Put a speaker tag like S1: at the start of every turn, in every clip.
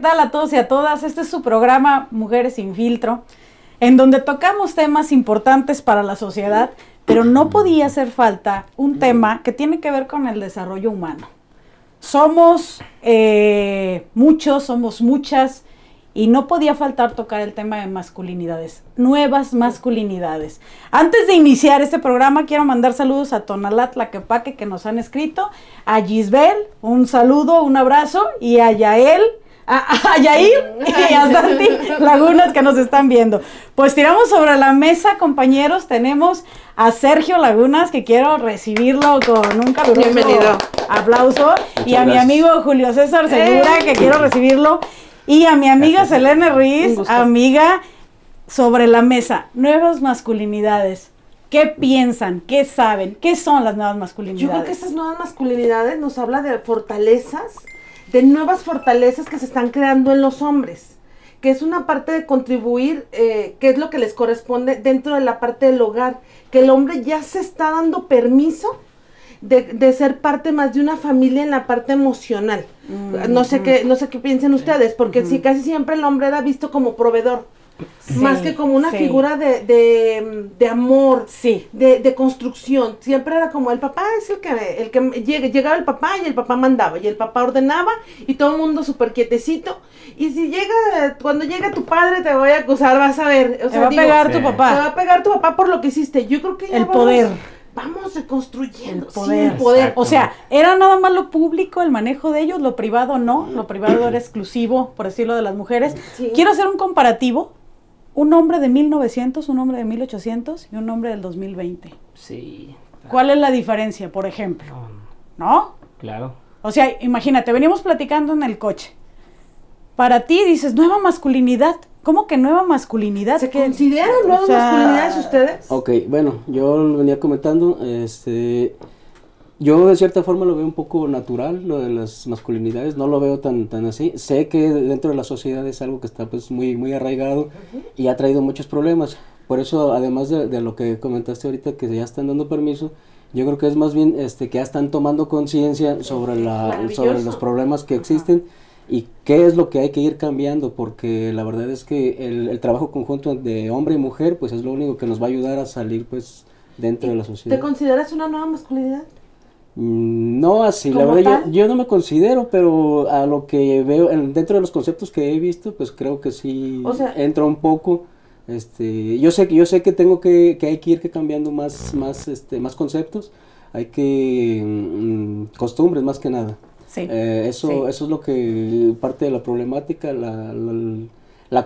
S1: ¿qué tal a todos y a todas? Este es su programa Mujeres sin filtro, en donde tocamos temas importantes para la sociedad, pero no podía hacer falta un tema que tiene que ver con el desarrollo humano. Somos eh, muchos, somos muchas, y no podía faltar tocar el tema de masculinidades, nuevas masculinidades. Antes de iniciar este programa, quiero mandar saludos a Tonalat Laquepaque que nos han escrito, a Gisbel, un saludo, un abrazo, y a Yael, a, Yair y a Santi Lagunas que nos están viendo. Pues tiramos sobre la mesa, compañeros, tenemos a Sergio Lagunas, que quiero recibirlo con un caluroso aplauso, y a mi amigo Julio César Segura, que quiero recibirlo. Y a mi amiga Selene Ruiz, amiga sobre la mesa, nuevas masculinidades. ¿Qué piensan? ¿Qué saben? ¿Qué son las nuevas masculinidades?
S2: Yo creo que estas nuevas masculinidades nos habla de fortalezas, de nuevas fortalezas que se están creando en los hombres, que es una parte de contribuir, eh, que es lo que les corresponde dentro de la parte del hogar, que el hombre ya se está dando permiso de, ser parte más de una familia en la parte emocional. No sé qué, no sé qué piensen ustedes, porque si casi siempre el hombre era visto como proveedor. Más que como una figura de, de, amor,
S1: sí.
S2: de, de, construcción. Siempre era como el papá es el que, el que llegaba el papá y el papá mandaba y el papá ordenaba y todo el mundo súper quietecito. Y si llega, cuando llega tu padre te voy a acusar, vas a ver.
S1: te va a pegar tu papá.
S2: Te va a pegar tu papá por lo que hiciste. Yo creo que
S1: El poder
S2: vamos reconstruyendo
S1: el poder. poder. O sea, era nada más lo público, el manejo de ellos, lo privado no, lo privado era exclusivo, por decirlo, de las mujeres. Quiero hacer un comparativo, un hombre de 1900, un hombre de 1800 y un hombre del 2020.
S3: Sí.
S1: ¿Cuál es la diferencia, por ejemplo? ¿No?
S3: Claro.
S1: O sea, imagínate, veníamos platicando en el coche. Para ti dices, nueva masculinidad. ¿Cómo que nueva masculinidad?
S2: ¿Se consideran nuevas masculinidades ustedes?
S3: Ok, bueno, yo lo venía comentando, este, yo de cierta forma lo veo un poco natural, lo de las masculinidades, no lo veo tan, tan así. Sé que dentro de la sociedad es algo que está pues muy, muy arraigado y ha traído muchos problemas. Por eso, además de, lo que comentaste ahorita, que ya están dando permiso, yo creo que es más bien este, que ya están tomando conciencia sobre, la, sobre los problemas que existen y qué es lo que hay que ir cambiando, porque la verdad es que el, trabajo conjunto de hombre y mujer, pues es lo único que nos va a ayudar a salir, pues, dentro de la sociedad.
S2: ¿Te consideras una nueva masculinidad?
S3: Mm, no así, la verdad yo, no me considero, pero a lo que veo, dentro de los conceptos que he visto, pues creo que sí entra un poco. Este, yo sé que yo sé que tengo que, que hay que ir cambiando más, más, este, más conceptos, hay que mm, costumbres más que nada. Eh, eso, eso es lo que parte de la problemática, la, la,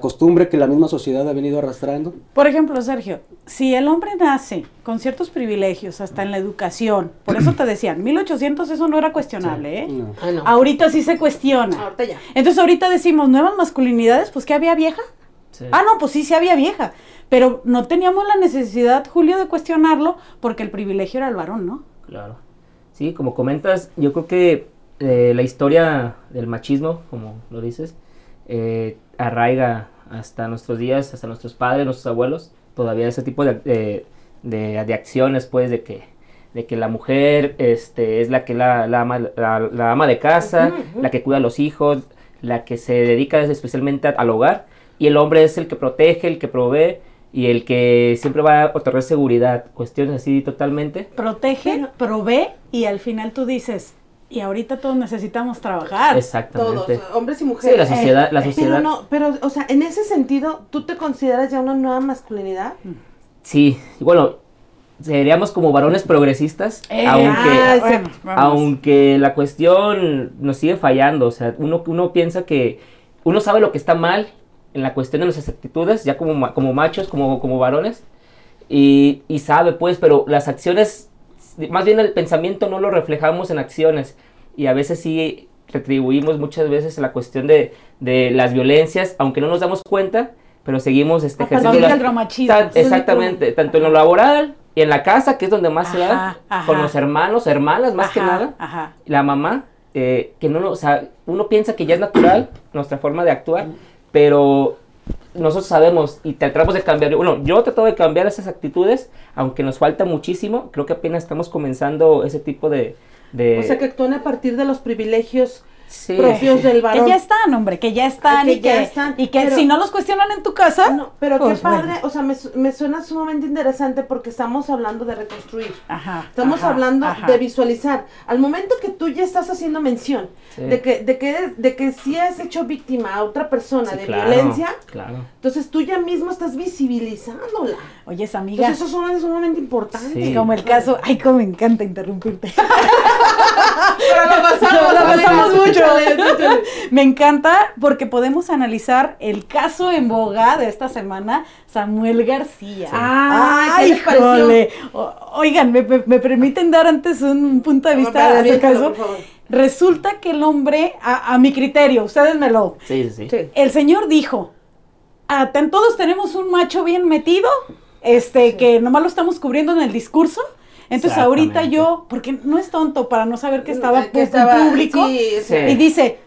S3: costumbre que la misma sociedad ha venido arrastrando.
S1: Por ejemplo, Sergio, si el hombre nace con ciertos privilegios, hasta en la educación, por eso te decían, 1800 eso no era cuestionable, ¿eh? Ah, ahorita sí se cuestiona. Entonces ahorita decimos, nuevas masculinidades, pues que había vieja. Ah, no, pues sí, sí había vieja. Pero no teníamos la necesidad, Julio, de cuestionarlo porque el privilegio era el varón, ¿no?
S3: Claro. Sí, como comentas, yo creo que eh, la historia del machismo, como lo dices, eh, arraiga hasta nuestros días, hasta nuestros padres, nuestros abuelos, todavía ese tipo de, de, acciones, pues, de que, de que la mujer este, es la que la, la, ama, la, ama de casa, la que cuida a los hijos, la que se dedica especialmente al hogar, y el hombre es el que protege, el que provee, y el que siempre va a otorgar seguridad, cuestiones así totalmente.
S1: Protege, provee, y al final tú dices, y ahorita todos necesitamos trabajar.
S3: Exactamente.
S2: Todos, hombres y mujeres.
S3: Sí, la sociedad, la sociedad.
S2: Pero, no, pero, o sea, en ese sentido, ¿tú te consideras ya una nueva masculinidad?
S3: Sí, bueno, seríamos como varones progresistas, eh, aunque, ah, aunque la cuestión nos sigue fallando, o sea, uno, uno piensa que uno sabe lo que está mal en la cuestión de nuestras actitudes, ya como, como machos, como, como varones, y, y sabe pues, pero las acciones más bien el pensamiento no lo reflejamos en acciones. Y a veces sí retribuimos muchas veces la cuestión de, de las violencias, aunque no nos damos cuenta, pero seguimos este,
S1: ejerciendo
S3: exactamente, tanto en lo laboral y en la casa, que es donde más se da, con los hermanos, hermanas más que nada, la mamá, eh, que no, o sea, uno piensa que ya es natural nuestra forma de actuar, pero nosotros sabemos y tratamos de cambiar, bueno, yo trato de cambiar esas actitudes, aunque nos falta muchísimo, creo que apenas estamos comenzando ese tipo de...
S2: O sea, que actúan a partir de los privilegios sí. propios del varón.
S1: Que ya están, hombre, que ya están, y, que, están y que si no los cuestionan en tu casa. No,
S2: pero qué pues, padre, o sea, me, me, suena sumamente interesante porque estamos hablando de reconstruir. Ajá, estamos hablando de visualizar. Al momento que tú ya estás haciendo mención de que de que de que si has hecho víctima a otra persona de violencia, claro. entonces tú ya mismo estás visibilizándola.
S1: Oye, esa amiga.
S2: Entonces eso es sumamente importante.
S1: Como el caso, ay, cómo me encanta interrumpirte.
S2: Pero lo pasamos, lo pasamos.
S1: Me encanta porque podemos analizar el caso en boga de esta semana, Samuel García.
S2: Ay, híjole.
S1: Oigan, ¿me, permiten dar antes un punto de vista de ese caso? Resulta que el hombre, a, mi criterio, ustedes me lo...
S3: Sí, sí,
S1: sí. El señor dijo, ah, todos tenemos un macho bien metido, este, que nomás lo estamos cubriendo en el discurso, entonces ahorita yo, porque no es tonto para no saber que estaba, que público, y dice,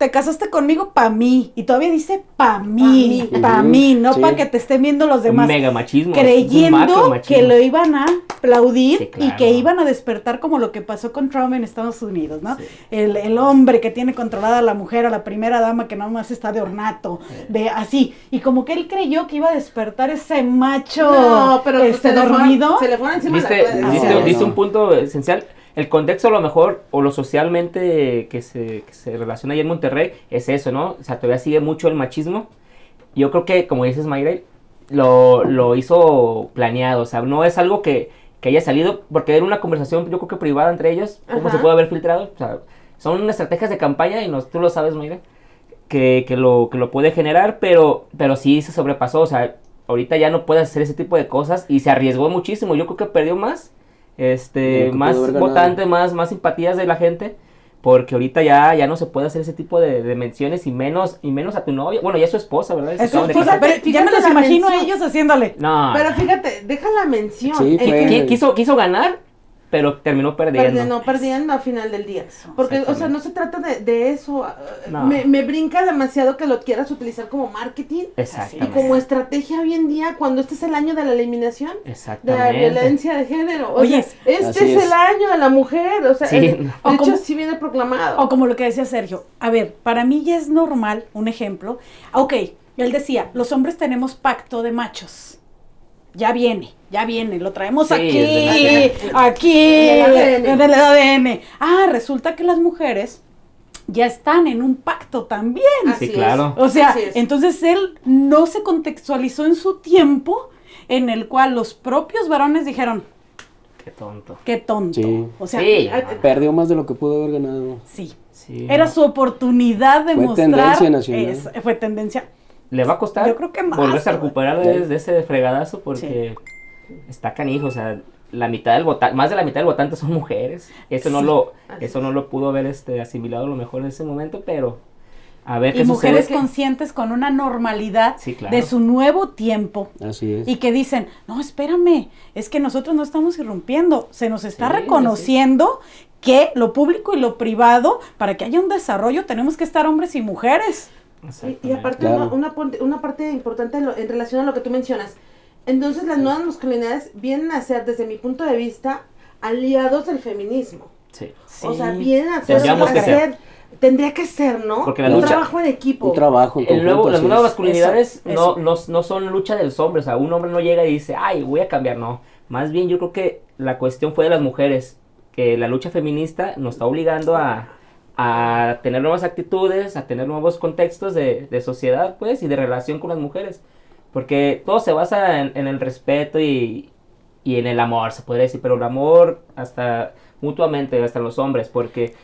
S1: te casaste conmigo pa' mí. Y todavía dice pa' mí, pa' mí, no para que te estén viendo los demás.
S3: Mega machismo.
S1: Creyendo que lo iban a aplaudir y que iban a despertar como lo que pasó con Trump en Estados Unidos, ¿no? El, hombre que tiene controlada a la mujer, a la primera dama que nada más está de ornato, de así. Y como que él creyó que iba a despertar ese macho no, pero este, dormido.
S2: se le fue encima
S4: ¿Viste, un punto esencial el contexto a lo mejor o lo socialmente que se, que se relaciona ahí en Monterrey es eso, ¿no? O sea, todavía sigue mucho el machismo. Yo creo que, como dices, Mayre, lo, lo hizo planeado, o sea, no es algo que, que haya salido, porque era una conversación, yo creo que privada entre ellos, cómo se puede haber filtrado, o sea, son estrategias de campaña y no, tú lo sabes, Mayre, que, que, lo, que lo puede generar, pero, pero sí se sobrepasó, o sea, ahorita ya no puede hacer ese tipo de cosas y se arriesgó muchísimo, yo creo que perdió más este, más votante, más, más simpatías de la gente, porque ahorita ya, ya no se puede hacer ese tipo de, menciones y menos, y menos a tu novia, bueno, ya es su esposa, ¿verdad?
S1: Es su esposa, pero ya me los imagino a ellos haciéndole.
S2: No. Pero fíjate, deja la mención.
S4: quiso, quiso ganar, pero terminó perdiendo.
S2: Perdiendo, perdiendo a final del día. Porque, o sea, no se trata de, de eso. Me, me, brinca demasiado que lo quieras utilizar como marketing. Y como estrategia hoy en día, cuando este es el año de la eliminación de la violencia de género. Oye, este es, el año de la mujer. O sea, de hecho, sí viene proclamado.
S1: O como lo que decía Sergio. A ver, para mí ya es normal, un ejemplo. Ok, él decía, los hombres tenemos pacto de machos ya viene, ya viene, lo traemos aquí, aquí, en el, ADN. Ah, resulta que las mujeres ya están en un pacto también.
S4: sí, claro.
S1: O sea, entonces él no se contextualizó en su tiempo en el cual los propios varones dijeron,
S4: Qué tonto.
S1: Qué tonto.
S3: O sea, perdió más de lo que pudo haber ganado.
S1: Sí. Era su oportunidad de fue Tendencia nacional. fue tendencia
S4: le va a costar
S1: Yo creo que
S4: volverse a recuperar de, ese fregadazo porque está canijo, o sea, la mitad del votante, más de la mitad del votante son mujeres. Eso no lo eso no lo pudo haber este asimilado a lo mejor en ese momento, pero a ver
S1: y mujeres conscientes con una normalidad de su nuevo tiempo.
S3: Así es.
S1: Y que dicen, no, espérame, es que nosotros no estamos irrumpiendo, se nos está reconociendo que lo público y lo privado, para que haya un desarrollo, tenemos que estar hombres y mujeres.
S2: Y, aparte, una, una, parte importante en, relación a lo que tú mencionas. Entonces, las nuevas masculinidades vienen a ser, desde mi punto de vista, aliados del feminismo.
S4: Sí.
S2: O sea, vienen a ser, tendría que ser, ¿no?
S4: Porque la un
S2: trabajo en equipo.
S3: Un trabajo
S4: en Las nuevas masculinidades no, No, no son lucha de los hombres. O sea, un hombre no llega y dice, ay, voy a cambiar. No. Más bien, yo creo que la cuestión fue de las mujeres. Que la lucha feminista nos está obligando a a tener nuevas actitudes, a tener nuevos contextos de, de, sociedad, pues, y de relación con las mujeres. Porque todo se basa en, el respeto y, y, en el amor, se podría decir, pero el amor hasta mutuamente, hasta los hombres, porque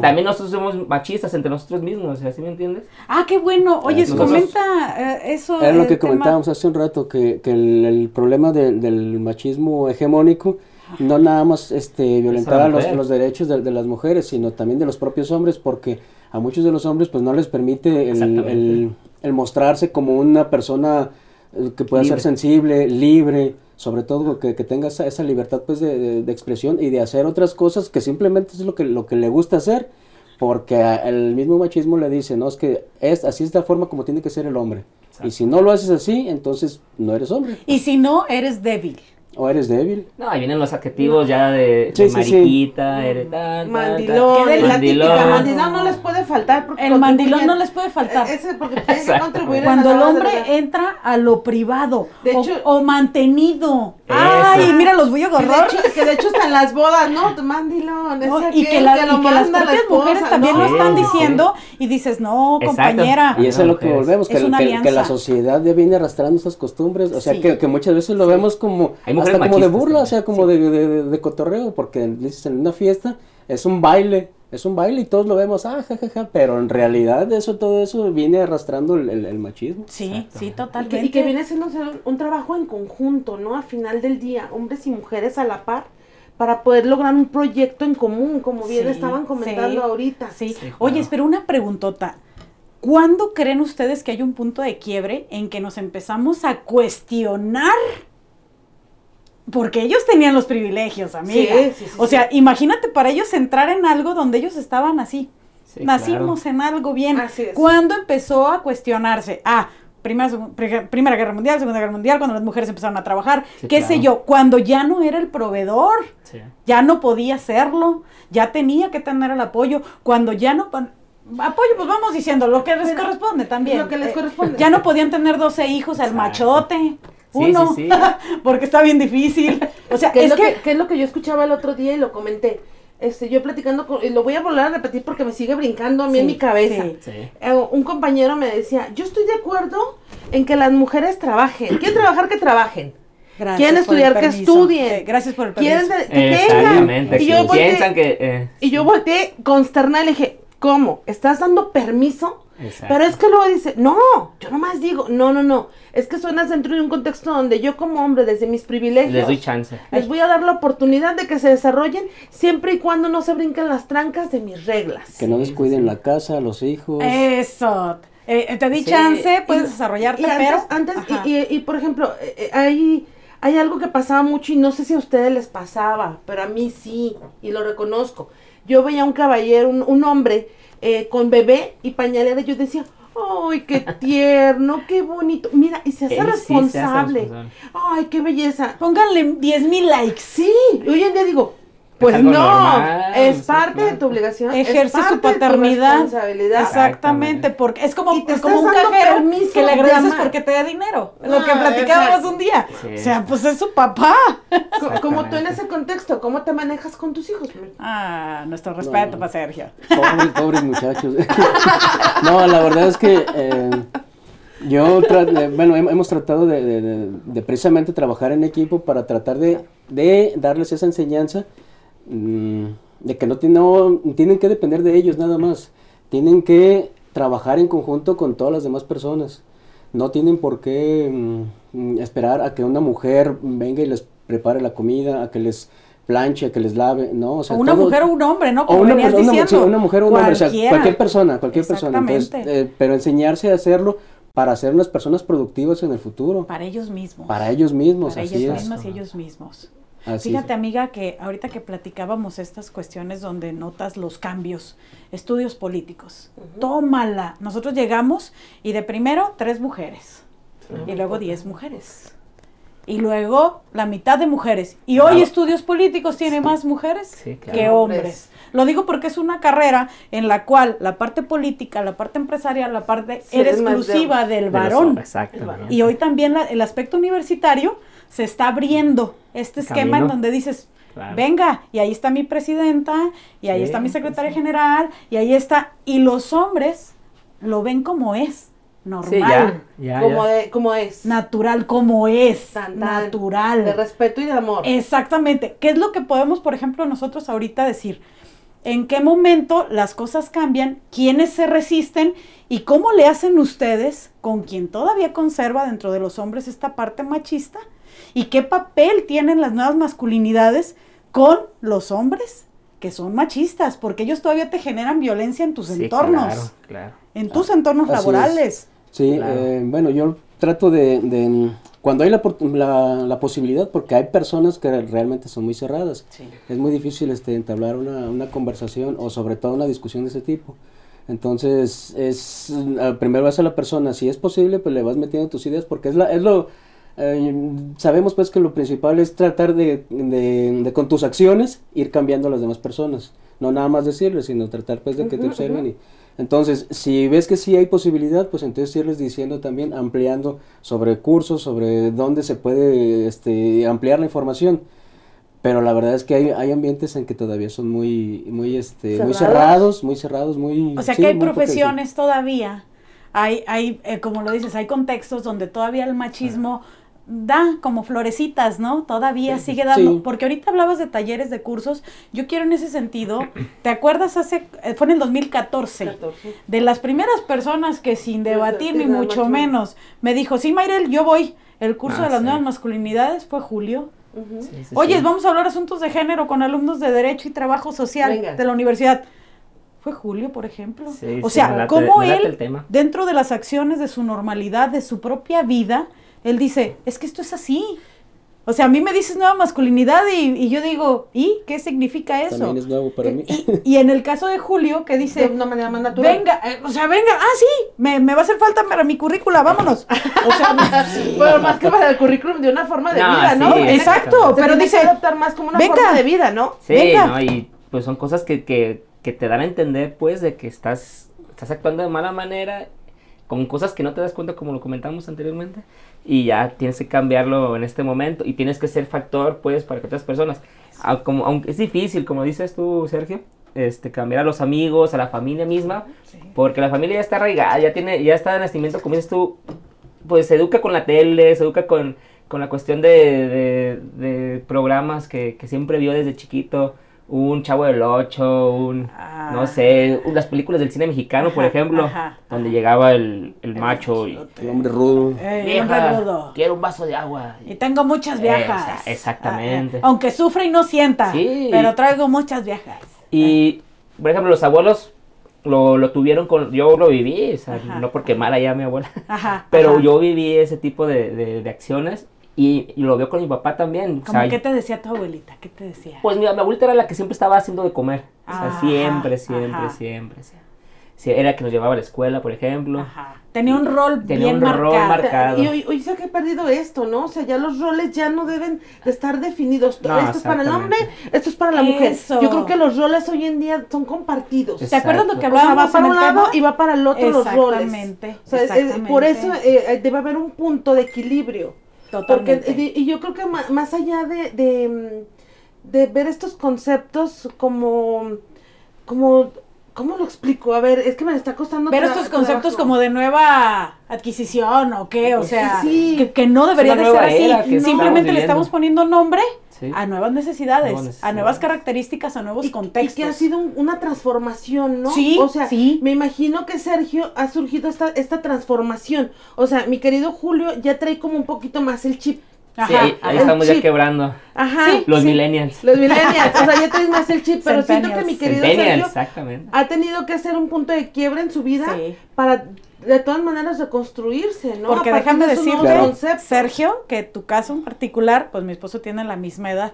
S4: también nosotros somos machistas entre nosotros mismos, ¿sí me entiendes?
S1: Ah, qué bueno. Oye, comenta eh, eso.
S3: Era lo que comentábamos hace un rato, que, que el, el problema del machismo hegemónico no nada más este, violentar los, los, derechos de, las mujeres, sino también de los propios hombres, porque a muchos de los hombres pues no les permite el, el, mostrarse como una persona eh, que pueda ser sensible, libre, sobre todo que, que tenga esa, esa, libertad pues de, de, expresión y de hacer otras cosas que simplemente es lo que, lo que le gusta hacer, porque el mismo machismo le dice, no, es que es, así es la forma como tiene que ser el hombre. Y si no lo haces así, entonces no eres hombre.
S1: Y si no, eres débil.
S3: O eres débil.
S4: No, ahí vienen los adjetivos ya de,
S3: Sí,
S4: de
S3: sí, sí.
S4: mariquita, eres tal, tal,
S2: Mandilón, la
S4: mandilón.
S2: típica mandilón no les puede faltar. porque
S1: El mandilón no les puede faltar.
S2: Eh, Ese porque tiene que contribuir a
S1: Cuando
S2: la
S1: el hombre entra a lo privado
S2: De
S1: o-
S2: hecho-
S1: o, mantenido.
S4: Eso.
S1: Ay, mira, los voy a
S2: Que de,
S1: agarrar.
S2: hecho, que de hecho está en las bodas, ¿no? Mandilón,
S1: ¿no? Y
S2: aquel
S1: que, la- y
S2: lo
S1: que las
S2: la
S1: propias
S2: esposa,
S1: mujeres también
S2: ¿no?
S1: lo están diciendo y dices, no,
S4: Exacto.
S1: compañera.
S3: Y eso es lo que volvemos, que, la sociedad ya viene arrastrando esas costumbres, o sea, que, muchas veces lo vemos como, hasta como de burla, o sea, como de, de, de- de cotorreo, porque dices en una fiesta es un baile, es un baile y todos lo vemos, ah, jajaja, pero en realidad eso, todo eso viene arrastrando el, el- el machismo.
S1: Sí,
S4: Exacto.
S1: sí,
S2: Y
S1: totalmente.
S2: que, y que viene siendo un, un trabajo en conjunto, ¿no? A final del día, hombres y mujeres a la par, para poder lograr un proyecto en común, como bien
S1: Sí,
S2: estaban comentando
S1: sí,
S2: ahorita.
S1: Sí.
S4: Sí, claro.
S1: Oye, pero una preguntota. ¿Cuándo creen ustedes que hay un punto de quiebre en que nos empezamos a cuestionar? Porque ellos tenían los privilegios, amiga.
S2: Sí, sí, sí,
S1: o sea, imagínate para ellos entrar en algo donde ellos estaban así.
S4: Sí,
S1: Nacimos en algo bien.
S2: Así es.
S1: ¿Cuándo empezó a cuestionarse? Ah, primera, Guerra Mundial, Segunda Guerra Mundial, cuando las mujeres empezaron a trabajar,
S4: Sí,
S1: qué
S4: claro.
S1: sé yo, cuando ya no era el proveedor
S4: Sí.
S1: ya no podía hacerlo, ya tenía que tener el apoyo, cuando ya no... Apoyo, pues vamos diciendo lo que les
S2: Pero,
S1: corresponde también.
S2: lo que les
S1: Eh,
S2: corresponde.
S1: Ya no podían tener 12 hijos al machote. Uno,
S4: sí, sí.
S1: porque está bien difícil. O sea,
S2: que es,
S1: es
S2: lo
S1: que,
S2: que, que es lo que yo escuchaba el otro día y lo comenté. Este, yo platicando con, y lo voy a volver a repetir porque me sigue brincando a mí en mi cabeza.
S1: sí.
S4: Sí.
S2: Eh, un compañero me decía, yo estoy de acuerdo en que las mujeres trabajen. ¿Quieren trabajar? Que trabajen.
S1: Gracias
S2: quieren estudiar, que estudien.
S1: Eh, gracias por el
S2: ¿Quieren
S1: permiso.
S2: de- que tengan?
S4: Exactamente.
S2: Y yo volteé,
S4: que... eh,
S2: y yo volteé consternada y le dije, ¿cómo? ¿Estás dando permiso?
S4: Exacto.
S2: Pero es que luego dice, no, yo nomás digo, no, no, no. Es que suenas dentro de un contexto donde yo como hombre, desde mis privilegios,
S4: Les doy chance.
S2: les voy a dar la oportunidad de que se desarrollen siempre y cuando no se brinquen las trancas de mis reglas.
S3: Que no descuiden
S4: sí.
S3: la casa, los hijos.
S1: Eso. Eh, te di
S4: Sí,
S1: chance, puedes
S2: Y-
S1: desarrollarte,
S2: y antes,
S1: pero...
S2: antes y, y- y, por ejemplo, eh, eh, hay, hay algo que pasaba mucho y no sé si a ustedes les pasaba, pero a mí sí, y lo reconozco. Yo veía un caballero, un, un hombre eh, con bebé y pañalera, yo decía, ¡ay, qué tierno, qué bonito! Mira, y se hace
S4: Él sí se hace
S2: responsable.
S4: responsable.
S2: ¡Ay, qué belleza!
S1: Pónganle 10 mil likes.
S2: Sí, hoy en día digo, pues no,
S4: normal,
S2: es parte de tu obligación, es
S1: Ejerce su
S2: parte de tu
S1: paternidad.
S2: responsabilidad.
S1: Exactamente, porque es como,
S2: te
S1: como un cajero que le
S2: de
S1: agradeces porque te da dinero. Lo que platicábamos un día.
S4: Sí.
S1: O sea, pues es su papá.
S2: Co- Como tú en ese contexto, ¿cómo te manejas con tus hijos?
S1: Ah, nuestro respeto
S3: No.
S1: para Sergio.
S3: Pobres, pobres muchachos. no, la verdad es que eh, yo, tra- bueno, hem- hemos tratado de, de- de- de precisamente trabajar en equipo para tratar de, de darles esa enseñanza mm, de que no, ti- no tienen que depender de ellos nada más. Tienen que trabajar en conjunto con todas las demás personas. No tienen por qué mm, esperar a que una mujer venga y les prepare la comida, a que les planche, a que les lave, ¿no? O sea,
S1: o una
S3: todo-
S1: mujer o un hombre, ¿no?
S3: o una,
S1: venías
S3: persona, una,
S1: diciendo.
S3: sí, una mujer o un hombre, o sea, cualquier persona, cualquier persona. Entonces, eh, pero enseñarse a hacerlo para ser unas personas productivas en el futuro,
S1: Para ellos mismos.
S3: para ellos mismos,
S1: Para
S3: así
S1: ellos
S3: es.
S1: mismas y ellos mismos.
S3: Así
S1: Fíjate,
S3: es.
S1: amiga, que ahorita que platicábamos estas cuestiones donde notas los cambios, estudios políticos, tómala. Nosotros llegamos y de primero tres mujeres y luego diez mujeres. Y luego la mitad de mujeres. Y hoy estudios políticos tiene más mujeres
S4: Sí, claro.
S1: que
S2: Hombres.
S1: Lo digo porque es una carrera en la cual la parte política, la parte empresarial, la parte
S2: Sí,
S1: era
S2: de-
S1: exclusiva del varón.
S4: Exactamente.
S1: Y hoy también la- el aspecto universitario se está abriendo este esquema en donde dices,
S4: Claro.
S1: venga, y ahí está mi presidenta, y ahí
S4: Sí,
S1: está mi secretaria
S4: sí.
S1: general, y ahí está, y los hombres lo ven como es, normal,
S4: Sí, ya, ya,
S2: como,
S4: ya.
S2: de- como es.
S1: natural, como es,
S2: Tan, tan,
S1: natural.
S2: De respeto y de amor.
S1: Exactamente. ¿Qué es lo que podemos, por ejemplo, nosotros ahorita decir? ¿En qué momento las cosas cambian? ¿Quiénes se resisten? ¿Y cómo le hacen ustedes con quien todavía conserva dentro de los hombres esta parte machista? ¿Y qué papel tienen las nuevas masculinidades con los hombres que son machistas? Porque ellos todavía te generan violencia en tus
S4: Sí,
S1: entornos,
S4: Claro, claro.
S1: en tus entornos
S3: es.
S1: laborales.
S3: Sí,
S4: Claro.
S3: eh, bueno, yo trato de, de- cuando hay la, la, la posibilidad, porque hay personas que realmente son muy cerradas, es muy difícil este, entablar una, una conversación o sobre todo una discusión de ese tipo. Entonces, es, ah, primero vas a la persona, si es posible, pues le vas metiendo tus ideas, porque es, la, es lo, eh, sabemos pues que lo principal es tratar de, de, de, con tus acciones ir cambiando a las demás personas. No nada más decirles, sino tratar pues de que te observen. Y, entonces, si ves que sí hay posibilidad, pues entonces irles diciendo también, ampliando sobre cursos, sobre dónde se puede este, ampliar la información. Pero la verdad es que hay, hay ambientes en que todavía son muy, muy, este, muy cerrados, muy cerrados, muy...
S1: O sea que hay profesiones todavía, hay, hay eh, como lo dices, hay contextos donde todavía el machismo da como florecitas, ¿no? Todavía sigue dando, porque ahorita hablabas de talleres, de cursos, yo quiero en ese sentido, ¿te acuerdas hace, eh, fue en el 2014, de las primeras personas que sin debatir ni mucho menos, me dijo, sí, Mayrel, yo voy, el curso ah, de las nuevas masculinidades fue Julio. Oye, vamos a hablar asuntos de género con alumnos de Derecho y Trabajo Social de la universidad. Fue Julio, por ejemplo. o sea, cómo él, dentro de las acciones de su normalidad, de su propia vida, él dice, es que esto es así. O sea, a mí me dices nueva masculinidad y, yo digo, ¿y qué significa eso?
S3: También es nuevo para mí.
S1: Y, en el caso de Julio, que dice,
S2: de una manera más natural.
S1: Venga, eh, o sea, venga, ah, sí, me, va a hacer falta para mi currícula, vámonos. O
S2: sea, pero más que para el currículum de una forma de vida, ¿no?
S1: Exacto, pero dice,
S2: adoptar más como una forma de vida, ¿no?
S4: Sí, venga. ¿no? Y pues son cosas que, que, que te dan a entender, pues, de que estás, estás actuando de mala manera con cosas que no te das cuenta como lo comentamos anteriormente y ya tienes que cambiarlo en este momento y tienes que ser factor pues para que otras personas como aunque es difícil como dices tú Sergio este cambiar a los amigos a la familia misma porque la familia ya está arraigada ya tiene ya está en nacimiento como dices tú pues se educa con la tele se educa con, con la cuestión de, de, programas que, que siempre vio desde chiquito un Chavo del Ocho, un, no ah. sé, las películas del cine mexicano, por ejemplo, donde llegaba el, el macho y...
S3: El hombre rudo.
S1: el hombre rudo.
S4: Quiero un vaso de agua.
S1: Y tengo muchas viejas.
S4: exactamente.
S1: Ah, aunque sufra y no sienta, pero traigo muchas viejas.
S4: Y, por ejemplo, los abuelos lo, lo tuvieron con... Yo lo viví, o sea, no porque mala ya mi abuela, pero yo viví ese tipo de, de, de acciones y, lo veo con mi papá también.
S1: ¿Cómo qué te decía tu abuelita? ¿Qué te decía?
S4: Pues mi, abuelita era la que siempre estaba haciendo de comer. o sea, siempre, siempre, siempre, Sí, era que nos llevaba a la escuela, por ejemplo. Ajá.
S1: Tenía un rol Tenía bien un marcado. Rol marcado.
S2: Y hoy, hoy se ha perdido esto, ¿no? O sea, ya los roles ya no deben de estar definidos. esto es para el hombre, esto es para la mujer. Yo creo que los roles hoy en día son compartidos.
S1: ¿Te acuerdas lo que hablábamos?
S2: va para un lado y va para el otro los roles. Exactamente. O sea, por eso eh, debe haber un punto de equilibrio. Porque, y, yo creo que más, allá de, de, ver estos conceptos como, como, ¿cómo lo explico? A ver, es que me está costando.
S1: Ver estos conceptos como de nueva adquisición o qué, o sea, que, no debería de ser así. Simplemente le estamos poniendo nombre a nuevas necesidades, a nuevas características, a nuevos contextos.
S2: Y que ha sido una transformación, ¿no? Sí, o sea, sí. me imagino que Sergio ha surgido esta, esta transformación. O sea, mi querido Julio ya trae como un poquito más el chip.
S4: Ajá, sí, ahí estamos ya quebrando. Ajá. los millennials.
S2: Los millennials. O sea, ya traes más el chip, pero siento que mi querido Sergio ha tenido que hacer un punto de quiebra en su vida para de todas maneras reconstruirse, ¿no?
S1: Porque déjame de decirte, Sergio, que tu caso en particular, pues mi esposo tiene la misma edad.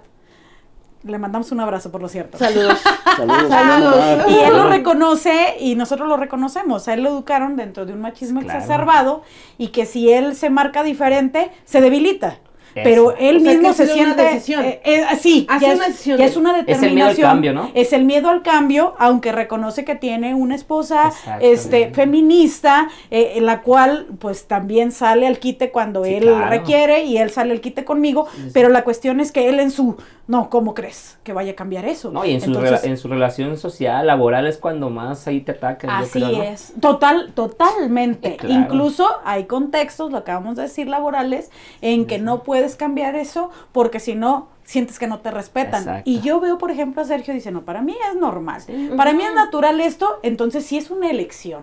S1: Le mandamos un abrazo, por lo cierto.
S2: Saludos.
S1: Saludos. Y él lo reconoce y nosotros lo reconocemos. A él lo educaron dentro de un machismo exacerbado y que si él se marca diferente, se debilita. Pero él mismo se siente. Eh, eh, sí, ya, una es, es, una determinación. Es el miedo al cambio, ¿no? Es el miedo al cambio, aunque reconoce que tiene una esposa este, feminista, eh, en la cual, pues también sale al quite cuando él requiere y él sale al quite conmigo. Pero la cuestión es que él en su no, ¿cómo crees que vaya a cambiar eso?
S4: No, y en, su, en su relación social, laboral es cuando más ahí te atacan.
S1: Así es, total, totalmente. Incluso hay contextos, lo acabamos de decir, laborales, en que no puedes cambiar eso porque si no, sientes que no te respetan. Y yo veo, por ejemplo, a Sergio dice, no, para mí es normal. Para mí es natural esto, entonces sí es una elección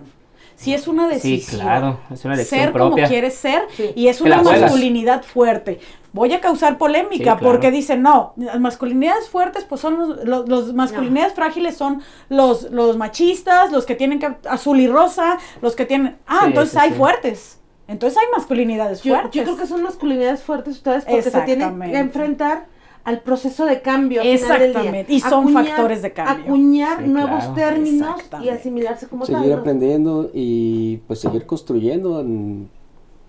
S1: si es una decisión.
S4: Sí, claro, es una elección
S1: Ser como quieres ser y es una masculinidad fuerte. Voy a causar polémica porque dicen, no, las masculinidades fuertes pues son los, los, masculinidades frágiles son los, los machistas, los que tienen que, azul y rosa, los que tienen, ah, entonces hay fuertes. Entonces hay masculinidades fuertes.
S2: Yo creo que son masculinidades fuertes ustedes porque se tienen que enfrentar al proceso de cambio.
S1: Exactamente. Y son factores de cambio.
S2: Acuñar nuevos términos y asimilarse como
S3: seguir tal. Seguir aprendiendo y pues seguir construyendo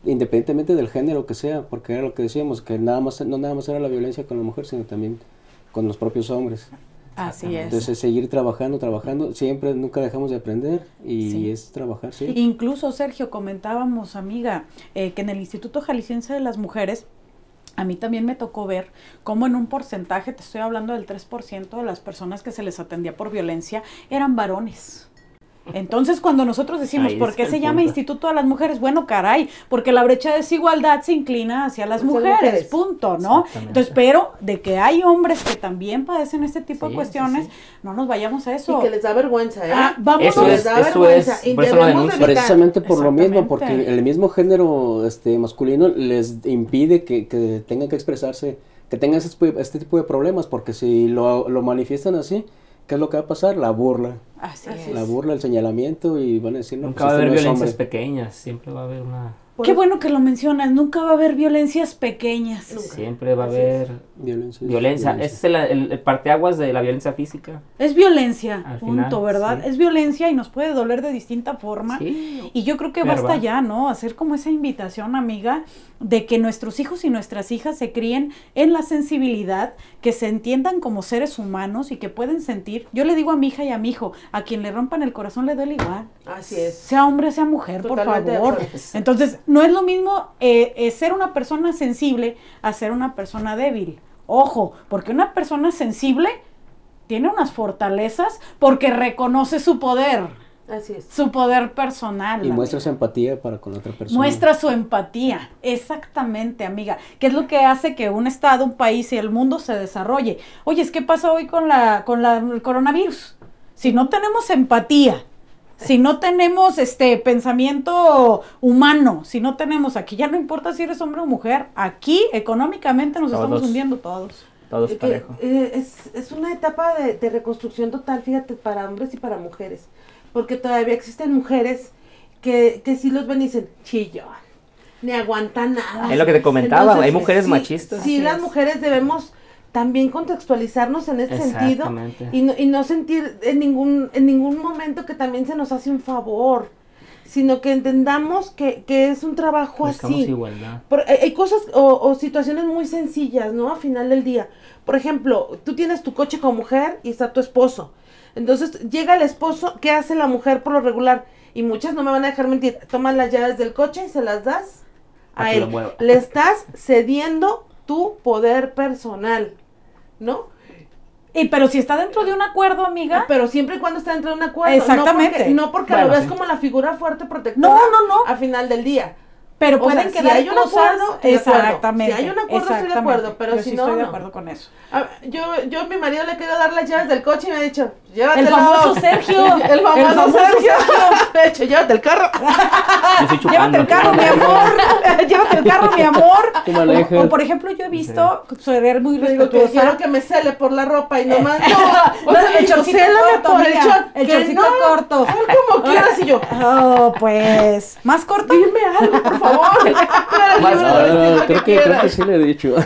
S3: independientemente del género que sea, porque era lo que decíamos, que nada más, no nada más era la violencia con la mujer, sino también con los propios hombres.
S1: Así es.
S3: Entonces seguir trabajando, trabajando, siempre, nunca dejamos de aprender y
S1: Sí.
S3: es trabajar, sí.
S1: Incluso, Sergio, comentábamos, amiga, eh, que en el Instituto Jalisciense de las Mujeres, a mí también me tocó ver cómo en un porcentaje, te estoy hablando del 3% de las personas que se les atendía por violencia, eran varones. Entonces, cuando nosotros decimos,
S4: Ahí
S1: ¿por qué se llama. Instituto de las Mujeres? Bueno, caray, porque la brecha de desigualdad se inclina hacia las mujeres,
S2: mujeres.
S1: punto, ¿no? Entonces, pero de que hay hombres que también padecen este tipo
S4: Sí,
S1: de cuestiones,
S4: sí.
S1: no nos vayamos a eso.
S2: Y que les da vergüenza, ¿eh?
S1: Ah, vámonos.
S4: Eso
S2: les
S4: es,
S2: da
S4: eso
S2: vergüenza.
S4: es,
S2: y
S4: por
S2: debemos.
S3: Precisamente por lo mismo, porque el mismo género este, masculino les impide que, que tengan que expresarse, que tengan de- este tipo de problemas, porque si lo, lo manifiestan así, ¿qué es lo que va a pasar? La burla.
S1: Así es.
S3: La burla, el señalamiento y van a decir, no,
S4: Nunca
S3: pues
S4: va a
S3: este
S4: haber violencias
S3: hombre.
S4: pequeñas, siempre va a haber una...
S1: Qué bueno que lo mencionas, nunca va a haber violencias pequeñas.
S2: Nunca.
S4: Siempre va a haber
S3: Violencia.
S4: violencia. Ese es el, el- el parteaguas de la violencia física.
S1: Es violencia,
S4: Al
S1: punto,
S4: final,
S1: ¿verdad?
S4: sí.
S1: Es violencia y nos puede doler de distinta forma.
S4: Sí.
S1: Y yo creo que
S4: Verbal.
S1: basta ya, ¿no? Hacer como esa invitación, amiga, de que nuestros hijos y nuestras hijas se críen en la sensibilidad, que se entiendan como seres humanos y que pueden sentir. Yo le digo a mi hija y a mi hijo, a quien le rompan el corazón le duele igual.
S2: Así es.
S1: Sea hombre, sea mujer,
S2: Totalmente
S1: por favor. Entonces, no es lo mismo eh, eh, ser una persona sensible a ser una persona débil. Ojo, porque una persona sensible tiene unas fortalezas porque reconoce su poder,
S2: Así es.
S1: su poder personal.
S3: Y
S1: amiga.
S3: muestra su empatía para con la otra persona.
S1: Muestra su empatía, exactamente, amiga, que es lo que hace que un estado, un país y el mundo se desarrolle. Oye, ¿qué pasa hoy con la con la, el coronavirus? Si no tenemos empatía, si no tenemos este pensamiento humano, si no tenemos aquí ya no importa si eres hombre o mujer, aquí económicamente nos estamos hundiendo todos.
S4: Todos parejo.
S2: eh, es, es una etapa de, de reconstrucción total, fíjate, para hombres y para mujeres. Porque todavía existen mujeres que, que sí los ven y dicen, chillón, ni aguantan nada.
S4: Es lo que te comentaba, hay mujeres machistas.
S2: Sí,
S1: Así
S2: las
S1: es.
S2: mujeres debemos también contextualizarnos en ese sentido y no, y no sentir en ningún, en ningún momento que también se nos hace un favor, sino que entendamos que, que es un trabajo
S4: Buscamos
S2: así.
S4: igualdad.
S2: Por- hay, hay cosas o, o situaciones muy sencillas, ¿no? A final del día. Por ejemplo, tú tienes tu coche como mujer y está tu esposo. Entonces llega el esposo, ¿qué hace la mujer por lo regular? Y muchas no me van a dejar mentir. Toman las llaves del coche y se las das
S4: A
S2: él. Le estás cediendo tu poder personal, ¿no?
S1: Y pero si está dentro de un acuerdo, amiga,
S2: Pero siempre y cuando está dentro de un acuerdo.
S1: Exactamente.
S2: No porque, no porque
S4: Bueno,
S2: lo ves
S4: sí.
S2: como la figura fuerte protectora
S1: no, no, no,
S2: a final del día.
S1: Pero
S2: o
S1: pueden
S2: sea, si
S1: quedar
S2: hay un
S1: cosas-
S2: acuerdo, estoy de acuerdo.
S1: exactamente.
S2: Si hay un acuerdo, estoy de acuerdo, pero
S1: Yo
S2: si
S1: sí
S2: no,
S1: estoy de
S2: no.
S1: acuerdo con eso.
S2: A ver, yo, yo a mi marido le quiero dar las llaves del coche y me ha dicho, llévatelo.
S1: El famoso Sergio.
S2: el famoso,
S1: El famoso
S2: Sergio. De hecho, llévate el carro.
S1: Llévate el carro, mi amor. Llévate el carro, mi amor. O, o, por ejemplo, yo he visto ser muy respetuosa.
S2: quiero que me cele por la ropa y nomás no.
S1: No,
S2: O sea,
S1: el chorcito corto,
S2: por el short.
S1: el chorcito
S2: no,
S1: corto.
S2: Como quieras y yo.
S1: Oh, pues. ¿Más corto?
S2: Dime algo, por favor. Claro,
S4: Más-
S3: Ah, creo, que, creo que sí le he dicho.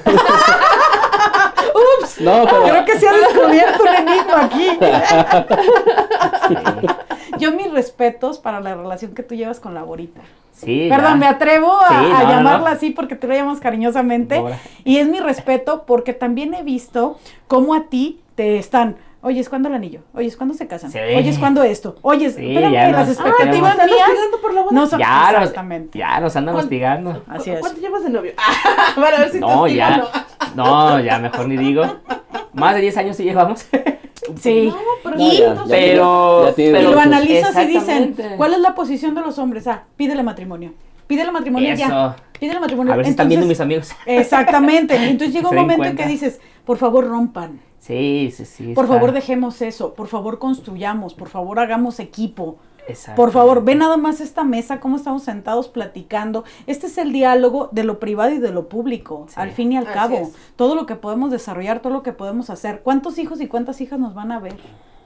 S3: No, pero
S1: Creo que se ha descubierto un enigma aquí. Yo mis respetos para la relación que tú llevas con la Borita.
S4: Sí,
S1: Perdón,
S4: ya.
S1: me atrevo a,
S4: Sí, no,
S1: llamarla
S4: no.
S1: así porque tú la llamas cariñosamente.
S4: Bora.
S1: Y es mi respeto porque también he visto cómo a ti te están. Oye, ¿es cuando el anillo? Oye, ¿es cuando se casan?
S4: Sí.
S1: Oye, ¿es cuando esto? Oye,
S4: Sí,
S1: espérame,
S4: ya
S1: las
S4: nos-
S2: Ah, te
S1: expectativas
S2: iban a estar
S1: mías
S2: hostigando por la boda.
S1: no son
S4: Ya
S1: exactamente.
S4: ya nos andan
S2: ¿Cuánto-
S4: hostigando.
S1: Así es.
S2: ¿Cuánto llevas de novio? Para ver si te
S4: No,
S2: hostigo
S4: ya.
S2: no.
S4: No, ya mejor ni digo. Más de 10 años sí llevamos.
S1: Sí.
S2: No, pero
S1: Y-
S3: Ya, ya
S4: Pero,
S3: Ya
S4: pero
S1: lo
S3: derechos.
S1: analizas y dicen. ¿cuál es la posición de los hombres? Ah, pídele matrimonio. Pídele matrimonio ya.
S4: Eso.
S1: Pídele matrimonio.
S4: A ver si están viendo mis
S1: Entonces,
S4: amigos.
S1: Exactamente. Entonces llega un momento en que dices, por favor rompan.
S4: Sí, sí, sí.
S1: Por
S4: está-
S1: favor dejemos eso. Por favor construyamos. Por favor hagamos equipo.
S4: Exacto.
S1: Por favor, ve nada más esta mesa, cómo estamos sentados platicando. Este es el diálogo de lo privado y de lo público,
S4: Sí.
S1: al fin y al
S2: Así
S1: cabo.
S2: es.
S1: Todo lo que podemos desarrollar, todo lo que podemos hacer. ¿Cuántos hijos y cuántas hijas nos van a ver?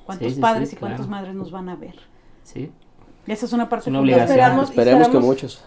S1: ¿Cuántos
S4: Sí, sí,
S1: padres
S4: sí,
S1: y cuántas madres nos van a ver?
S4: Sí.
S1: Y esa es una parte
S4: obligación.
S2: Esperamos-
S3: esperemos que
S2: esperamos-
S3: muchos.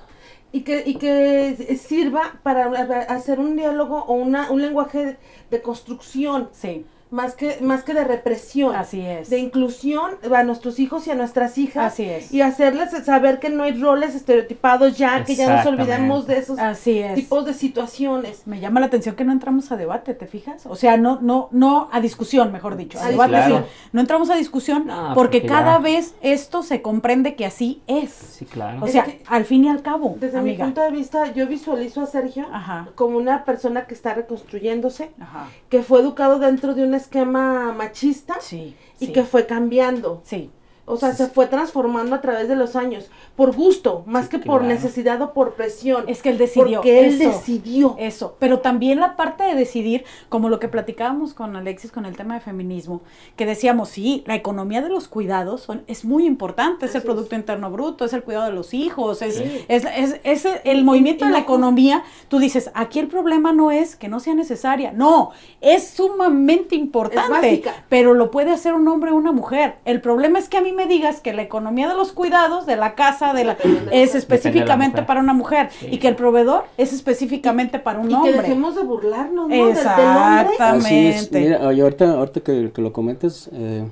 S2: Y que, y que sirva para hacer un diálogo o una, un lenguaje de construcción.
S1: Sí.
S2: Más que, más que de represión.
S1: Así es.
S2: De inclusión a nuestros hijos y a nuestras hijas.
S1: Así es.
S2: Y hacerles saber que no hay roles estereotipados ya, que ya nos olvidemos de esos
S1: Así es.
S2: tipos de situaciones.
S1: Me llama la atención que no entramos a debate, ¿te fijas? O sea, no, no, no a discusión, mejor dicho. A
S2: Sí,
S1: debate
S4: claro.
S1: sí. No entramos a discusión
S4: No,
S1: porque
S4: porque
S1: cada
S4: ya-
S1: vez esto se comprende que así es.
S4: Sí, claro.
S1: O
S2: Es
S1: sea,
S2: que-
S1: al fin y al cabo,
S2: Desde
S1: amiga.
S2: mi punto de vista, yo visualizo a Sergio
S1: Ajá.
S2: como una persona que está reconstruyéndose,
S1: Ajá.
S2: que fue educado dentro de un esquema machista
S1: Sí.
S2: y
S1: sí,
S2: que fue cambiando.
S1: Sí.
S2: O sea, se fue transformando a través de los años, por gusto, más
S4: Sí,
S2: que por
S4: claro.
S2: necesidad o por presión.
S1: Es que él decidió.
S2: Porque él
S1: eso.
S2: decidió.
S1: Eso, pero también la parte de decidir, como lo que platicábamos con Alexis con el tema de feminismo, que decíamos, sí, la economía de los cuidados son, es muy importante, es el
S2: Así
S1: Producto Interno Bruto, es el cuidado de los hijos, es,
S2: Sí.
S1: es, es- es el movimiento
S2: y
S1: de la
S2: no-
S1: economía. Tú dices, aquí el problema no es que no sea necesaria, no, es sumamente importante, pero lo puede hacer un hombre o una mujer. El problema es que a mí me digas que la economía de los cuidados, de la casa, de la,
S2: Depende de la
S1: es específicamente para una mujer
S4: Sí.
S1: y que el proveedor es específicamente para un
S2: y
S1: hombre.
S2: que dejemos de burlarnos, ¿no?
S1: Exactamente.
S2: hombre.
S3: Así es. Mira, oye, ahorita, ahorita que, que lo comentas, eh,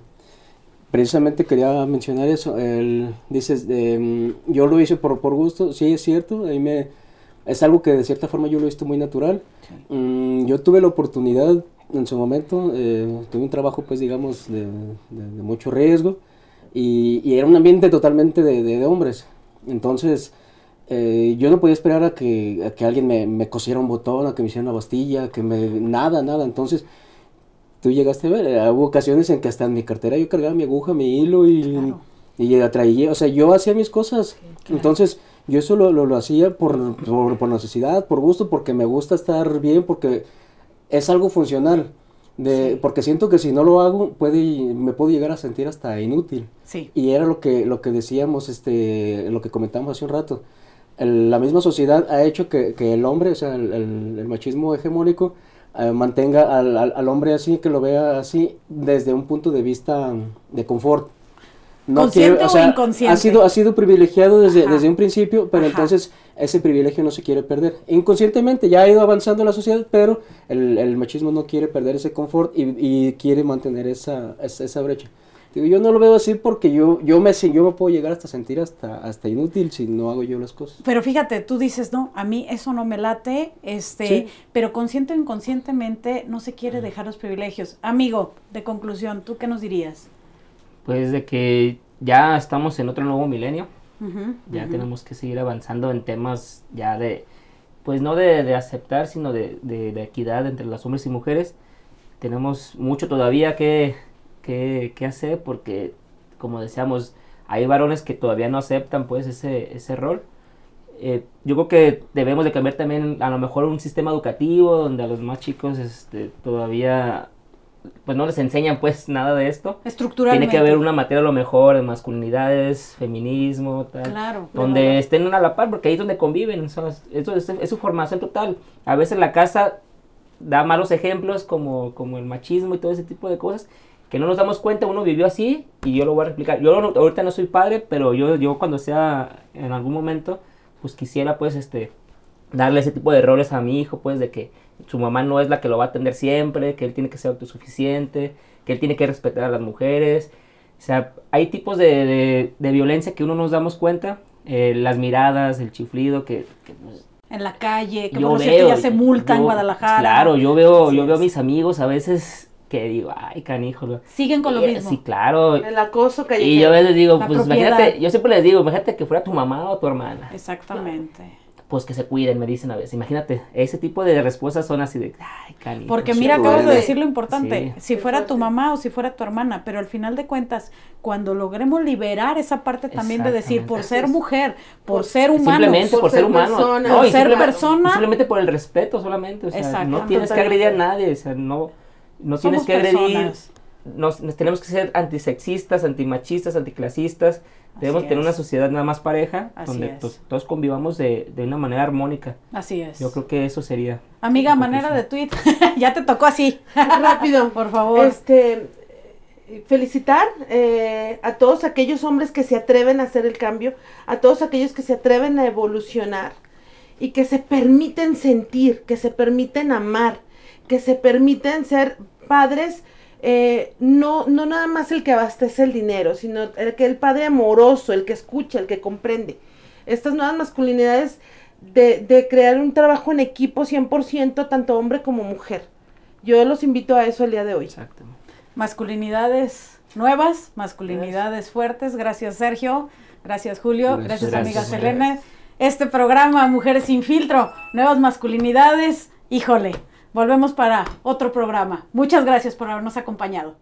S3: precisamente quería mencionar eso. El, dices, eh, yo lo hice por, por gusto, sí es cierto, ahí me, es algo que de cierta forma yo lo he visto muy natural. Mm, yo tuve la oportunidad en su momento, eh, tuve un trabajo pues digamos de, de- de mucho riesgo y, y era un ambiente totalmente de, de- de hombres. Entonces, eh, yo no podía esperar a que, a que alguien me, me cosiera un botón, a que me hiciera una bastilla, que me... Nada, nada. Entonces, tú llegaste a ver, eh, hubo ocasiones en que hasta en mi cartera yo cargaba mi aguja, mi hilo y,
S1: Claro.
S3: y la traía. O sea, yo hacía mis cosas. Entonces, yo eso lo, lo, lo hacía por, por, por necesidad, por gusto, porque me gusta estar bien, porque es algo funcional. De, Porque siento que si no lo hago, puede, me puedo llegar a sentir hasta inútil.
S1: Sí.
S3: Y era lo que, lo que decíamos, este, lo que comentamos hace un rato. El- la misma sociedad ha hecho que, que el hombre, o sea, el, el- el machismo hegemónico, eh, mantenga al, al- al hombre así, que lo vea así, desde un punto de vista de confort.
S1: ¿Consciente o inconsciente?
S3: Ha sido, ha sido privilegiado desde,
S1: Ajá.
S3: desde un principio, pero
S1: Ajá.
S3: entonces ese privilegio no se quiere perder. Inconscientemente ya ha ido avanzando la sociedad, pero el, el machismo no quiere perder ese confort y, y quiere mantener esa, esa, esa brecha. Digo, yo no lo veo así porque yo, yo, me, yo me puedo llegar hasta sentir hasta, hasta inútil si no hago yo las cosas.
S1: Pero fíjate, tú dices, no, a mí eso no me late, este,
S3: Sí.
S1: pero consciente o inconscientemente no se quiere dejar los privilegios. Amigo, de conclusión, ¿tú qué nos dirías?
S4: Pues de que ya estamos en otro nuevo milenio. Ya tenemos que seguir avanzando en temas ya de, pues no de, de aceptar, sino de, de- de equidad entre los hombres y mujeres. Tenemos mucho todavía que, que, que hacer porque, como decíamos, hay varones que todavía no aceptan pues ese, ese rol. Eh, yo creo que debemos de cambiar también a lo mejor un sistema educativo donde a los más chicos este, todavía pues no les enseñan pues nada de esto.
S1: Estructuralmente.
S4: Tiene que haber una materia a lo mejor de masculinidades, feminismo, tal.
S1: Claro.
S4: Donde estén a la par, porque ahí es donde conviven. eso es, es su formación total. A veces la casa da malos ejemplos como, como el machismo y todo ese tipo de cosas que no nos damos cuenta. Uno vivió así y yo lo voy a replicar. Yo no- ahorita no soy padre, pero yo, yo cuando sea en algún momento, pues quisiera pues este darle ese tipo de roles a mi hijo, pues de que su mamá no es la que lo va a atender siempre, que él tiene que ser autosuficiente, que él tiene que respetar a las mujeres. O sea, hay tipos de, de- de violencia que uno nos damos cuenta, eh, las miradas, el chiflido, que, que, pues,
S1: En la calle, que
S4: yo
S1: por cierto ya se multa en Guadalajara.
S4: Claro, yo veo, yo veo a mis amigos a veces que digo, ay, canijo. lo-
S1: Siguen con lo
S4: Eh,
S1: mismo.
S4: Sí, claro.
S2: El acoso
S4: Y
S2: callejero.
S4: yo a veces digo, pues
S1: propiedad.
S4: imagínate, yo siempre les digo, imagínate que fuera tu mamá o tu hermana.
S1: Exactamente.
S4: Pues que se cuiden, me dicen a veces. Imagínate, ese tipo de respuestas son así de, ay, canijo.
S1: Porque
S3: Sí,
S1: mira, acabas de decir lo importante.
S4: Sí.
S1: Si fuera tu mamá o si fuera tu hermana, pero al final de cuentas, cuando logremos liberar esa parte también de decir, por ser mujer, por
S2: Por-
S1: ser humano,
S4: Simplemente por,
S2: por
S4: ser
S2: ser
S4: humano.
S2: persona.
S4: No,
S1: Por ser
S4: simplemente-
S1: persona.
S4: Simplemente por el respeto solamente. O sea,
S1: Exacto.
S4: no tienes que agredir a nadie. O sea, no, no
S1: Somos
S4: tienes que agredir.
S1: personas.
S4: Nos, nos tenemos que ser antisexistas, antimachistas, anticlasistas. Debemos
S1: Así
S4: tener una sociedad nada más pareja,
S1: Así
S4: donde pues, todos convivamos de, de una manera armónica.
S1: Así es.
S4: Yo creo que eso sería.
S1: Amiga,
S4: mi
S1: manera de tweet. ya te tocó así.
S2: Rápido.
S1: Por favor.
S2: Este, felicitar eh, a todos aquellos hombres que se atreven a hacer el cambio, a todos aquellos que se atreven a evolucionar y que se permiten sentir, que se permiten amar, que se permiten ser padres eh, no, no nada más el que abastece el dinero, sino el que el padre amoroso, el que escucha, el que comprende. Estas nuevas masculinidades de, de crear un trabajo en equipo 100%, tanto hombre como mujer. Yo los invito a eso el día de hoy.
S4: Exacto.
S1: Masculinidades nuevas, masculinidades fuertes. Gracias, Sergio. Gracias, Julio. Gracias,
S3: Gracias.
S1: amiga. Selene. Este programa, Mujeres sin filtro, nuevas masculinidades. Híjole, volvemos para otro programa. Muchas gracias por habernos acompañado.